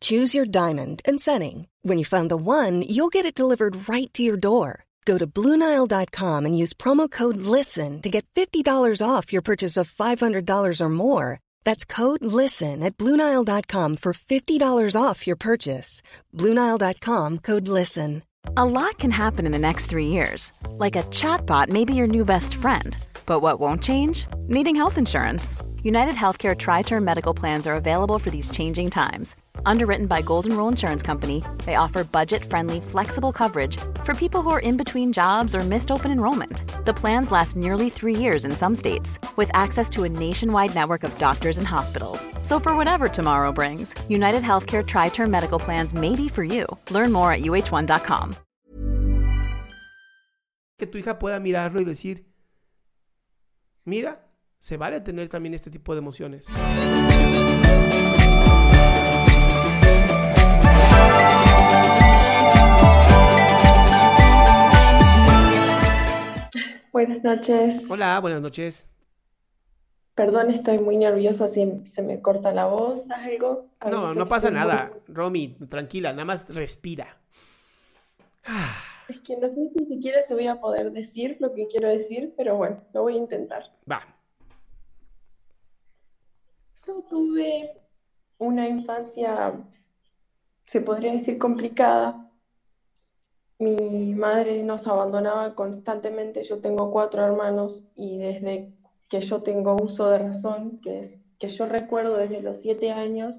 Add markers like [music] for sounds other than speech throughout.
Choose your diamond and setting. When you find the one, you'll get it delivered right to your door. Go to Bluenile.com and use promo code LISTEN to get $50 off your purchase of $500 or more. That's code LISTEN at Bluenile.com for $50 off your purchase. Bluenile.com code LISTEN. A lot can happen in the next three years. Like a chatbot may be your new best friend. But what won't change? Needing health insurance. United Healthcare Tri Term Medical Plans are available for these changing times. Underwritten by Golden Rule Insurance Company, they offer budget friendly, flexible coverage for people who are in between jobs or missed open enrollment. The plans last nearly three years in some states, with access to a nationwide network of doctors and hospitals. So, for whatever tomorrow brings, United Healthcare Tri Term Medical Plans may be for you. Learn more at uh1.com. Que tu hija pueda mirarlo y decir: Mira, se vale tener también este tipo de emociones. Buenas noches. Hola, buenas noches. Perdón, estoy muy nerviosa si se me corta la voz, algo. No, no pasa si nada. muy- Romy, tranquila, nada más respira. Es que no sé si siquiera se voy a poder decir lo que quiero decir, pero bueno, lo voy a intentar. Va. Yo tuve una infancia, se podría decir, complicada. Mi madre nos abandonaba constantemente. Yo tengo cuatro hermanos y desde que yo tengo uso de razón, que es que yo recuerdo desde los siete años,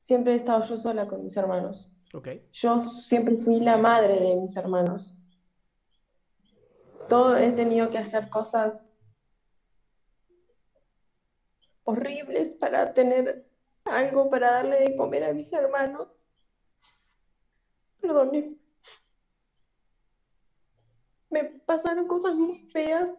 siempre he estado yo sola con mis hermanos. Ok. Yo siempre fui la madre de mis hermanos. Todo he tenido que hacer cosas horribles para tener algo para darle de comer a mis hermanos. Perdone. Me pasaron cosas muy feas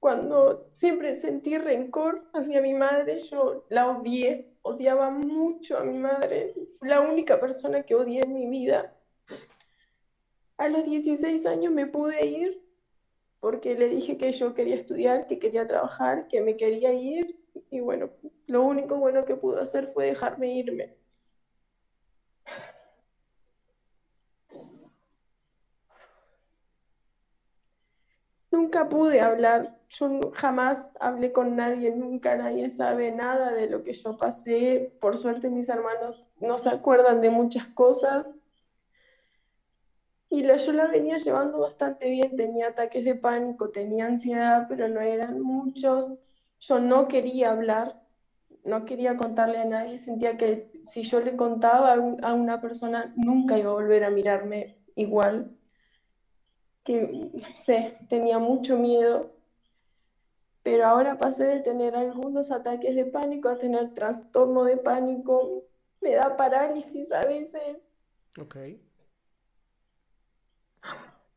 cuando siempre sentí rencor hacia mi madre. Yo la odié, odiaba mucho a mi madre. Fue la única persona que odié en mi vida. A los 16 años me pude ir porque le dije que yo quería estudiar, que quería trabajar, que me quería ir. Y bueno, lo único bueno que pudo hacer fue dejarme irme. Nunca pude hablar, yo jamás hablé con nadie, nunca nadie sabe nada de lo que yo pasé. Por suerte mis hermanos no se acuerdan de muchas cosas. Y la, yo la venía llevando bastante bien, tenía ataques de pánico, tenía ansiedad, pero no eran muchos. Yo no quería hablar, no quería contarle a nadie, sentía que si yo le contaba a, un- a una persona nunca iba a volver a mirarme igual, que no sé, tenía mucho miedo. Pero ahora pasé de tener algunos ataques de pánico a tener trastorno de pánico, me da parálisis a veces. Ok.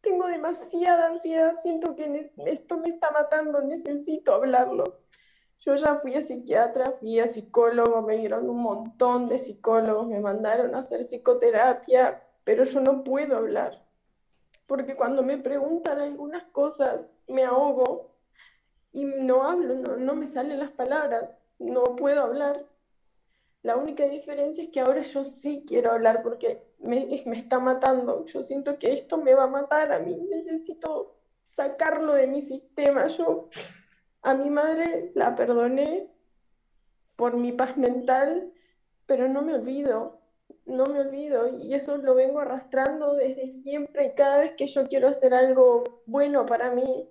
Tengo demasiada ansiedad, siento que esto me está matando, necesito hablarlo. Yo ya fui a psiquiatra, fui a psicólogo, me dieron un montón de psicólogos, me mandaron a hacer psicoterapia, pero yo no puedo hablar, porque cuando me preguntan algunas cosas me ahogo y no hablo, no, no me salen las palabras, no puedo hablar. La única diferencia es que ahora yo sí quiero hablar porque me, me está matando. Yo siento que esto me va a matar a mí. Necesito sacarlo de mi sistema. Yo a mi madre la perdoné por mi paz mental, pero no me olvido, no me olvido. Y eso lo vengo arrastrando desde siempre. Cada vez que yo quiero hacer algo bueno para mí,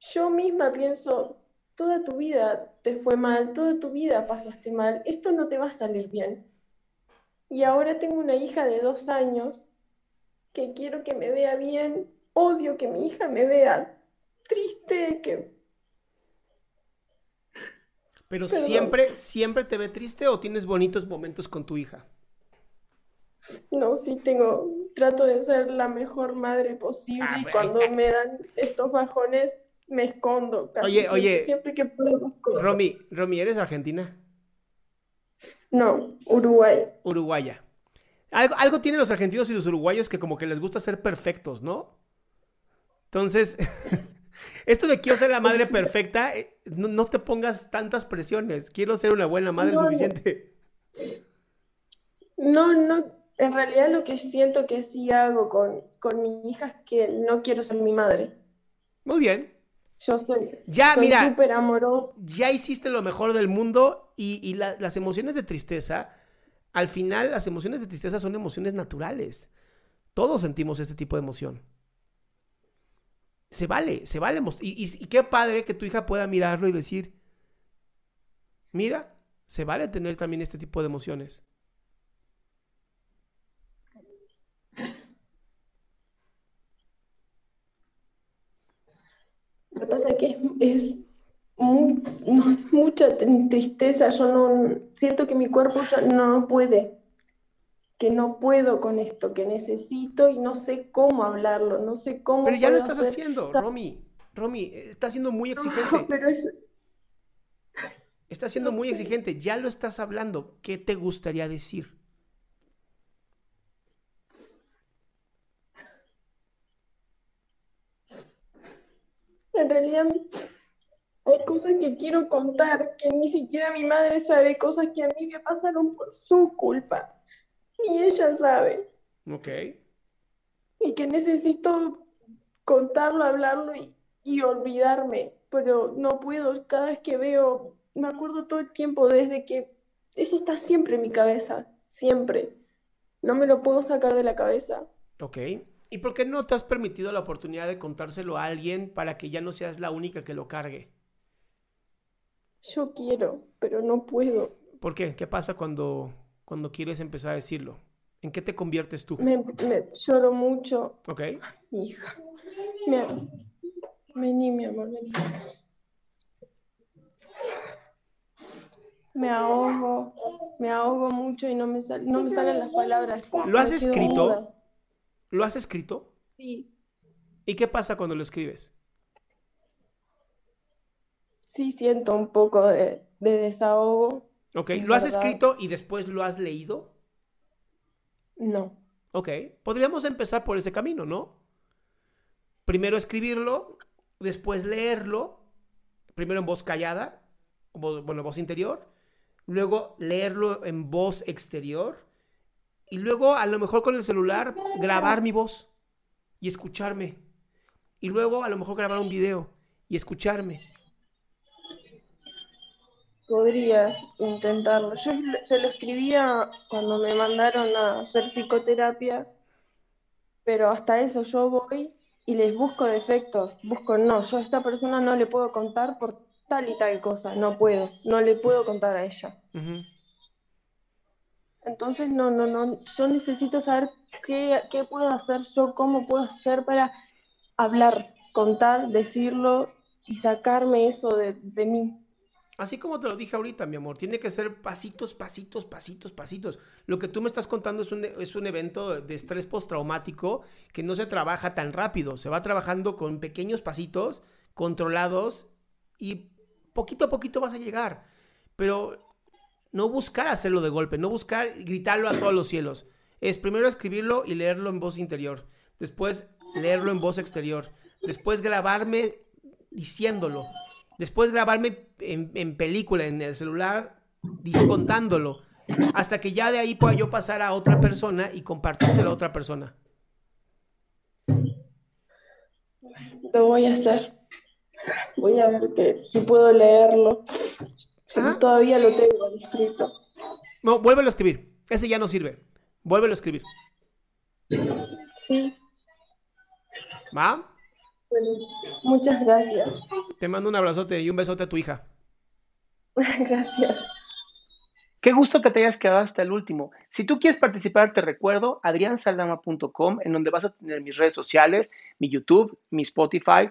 yo misma pienso, toda tu vida te fue mal, toda tu vida pasaste mal, esto no te va a salir bien. Y ahora tengo una hija de dos años que quiero que me vea bien, odio que mi hija me vea triste, que Pero Perdón. siempre, siempre te ve triste o tienes bonitos momentos con tu hija. No, sí tengo, trato de ser la mejor madre posible Ah, y pues, cuando está. me dan estos bajones me escondo. casi Oye, siempre, oye. Siempre que puedo. Romy, Romy, ¿eres argentina? No, Uruguay. Uruguaya. Algo, algo tienen los argentinos y los uruguayos que como que les gusta ser perfectos, ¿no? Entonces, [laughs] esto de quiero ser la madre perfecta, eh, no, no te pongas tantas presiones. Quiero ser una buena madre no. suficiente. No, no, en realidad lo que siento que sí hago con, con mi hija es que no quiero ser mi madre. Muy bien. Yo soy, Ya, soy mira. súper amorosa. Ya hiciste lo mejor del mundo y, y la- las emociones de tristeza, al final las emociones de tristeza son emociones naturales. Todos sentimos este tipo de emoción. Se vale, se vale. y- y qué padre que tu hija pueda mirarlo y decir, mira, se vale tener también este tipo de emociones. Pasa es que es, es mu- no, [laughs] mucha tr- tristeza. Yo no siento que mi cuerpo ya no puede, que no puedo con esto, que necesito y no sé cómo hablarlo, no sé cómo Pero ya lo estás hacer. haciendo, Romy. Romy, eh, estás siendo muy No, exigente. [laughs] pero es, Estás siendo muy exigente. Ya lo estás hablando. ¿Qué te gustaría decir? En realidad hay cosas que quiero contar, que ni siquiera mi madre sabe, cosas que a mí me pasaron por su culpa. Y ella sabe. Ok. Y que necesito contarlo, hablarlo y, y olvidarme. Pero no puedo, cada vez que veo, me acuerdo todo el tiempo desde que eso está siempre en mi cabeza, siempre. No me lo puedo sacar de la cabeza. Ok. ¿Y por qué no te has permitido la oportunidad de contárselo a alguien para que ya no seas la única que lo cargue? Yo quiero, pero no puedo. ¿Por qué? ¿Qué pasa cuando, cuando quieres empezar a decirlo? ¿En qué te conviertes tú? Me, me lloro mucho. Ok. Hija, me, vení, mi amor, vení. Me ahogo, me ahogo mucho y no me sal- no me salen las palabras. ¿Lo has escrito? ¿Lo has escrito? Sí, ¿Y qué pasa cuando lo escribes? sí siento un poco de, de desahogo. Ok. ¿Lo has verdad. escrito y después lo has leído? No, Ok. Podríamos empezar por ese camino, ¿no? Primero escribirlo, después leerlo, primero en voz callada, bueno, voz interior, luego leerlo en voz exterior, y luego a lo mejor con el celular grabar mi voz y escucharme. Y luego a lo mejor grabar un video y escucharme. podría intentarlo. Yo se lo escribía cuando me mandaron a hacer psicoterapia, pero hasta eso yo voy y les busco defectos, busco, no, yo a esta persona no le puedo contar por tal y tal cosa, no puedo, no le puedo contar a ella. Ujú. Entonces, no, no, no, yo necesito saber qué, qué puedo hacer yo, cómo puedo hacer para hablar, contar, decirlo y sacarme eso de, de mí. Así como te lo dije ahorita, mi amor, tiene que ser pasitos, pasitos, pasitos, pasitos. Lo que tú me estás contando es un, es un evento de estrés postraumático que no se trabaja tan rápido. Se va trabajando con pequeños pasitos, controlados, y poquito a poquito vas a llegar. Pero no buscar hacerlo de golpe, no buscar gritarlo a todos los cielos. Es primero escribirlo y leerlo en voz interior. Después leerlo en voz exterior. Después grabarme diciéndolo. Después grabarme en, película, en el celular, contándolo. Hasta que ya de ahí pueda yo pasar a otra persona y compartirte a otra persona. Lo voy a hacer. Voy a ver que, si puedo leerlo. Ajá. todavía lo tengo escrito. No, vuélvelo a escribir. Ese ya no sirve. Vuélvelo a escribir. Sí, ¿Va? bueno, muchas gracias. Te mando un abrazote y un besote a tu hija. [laughs] Gracias. Qué gusto que te hayas quedado hasta el último. Si tú quieres participar, te recuerdo adriansaldama.com, en donde vas a tener mis redes sociales, mi YouTube, mi Spotify,